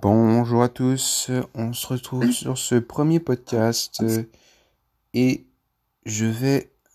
Bonjour à tous, on se retrouve sur ce premier podcast et je vais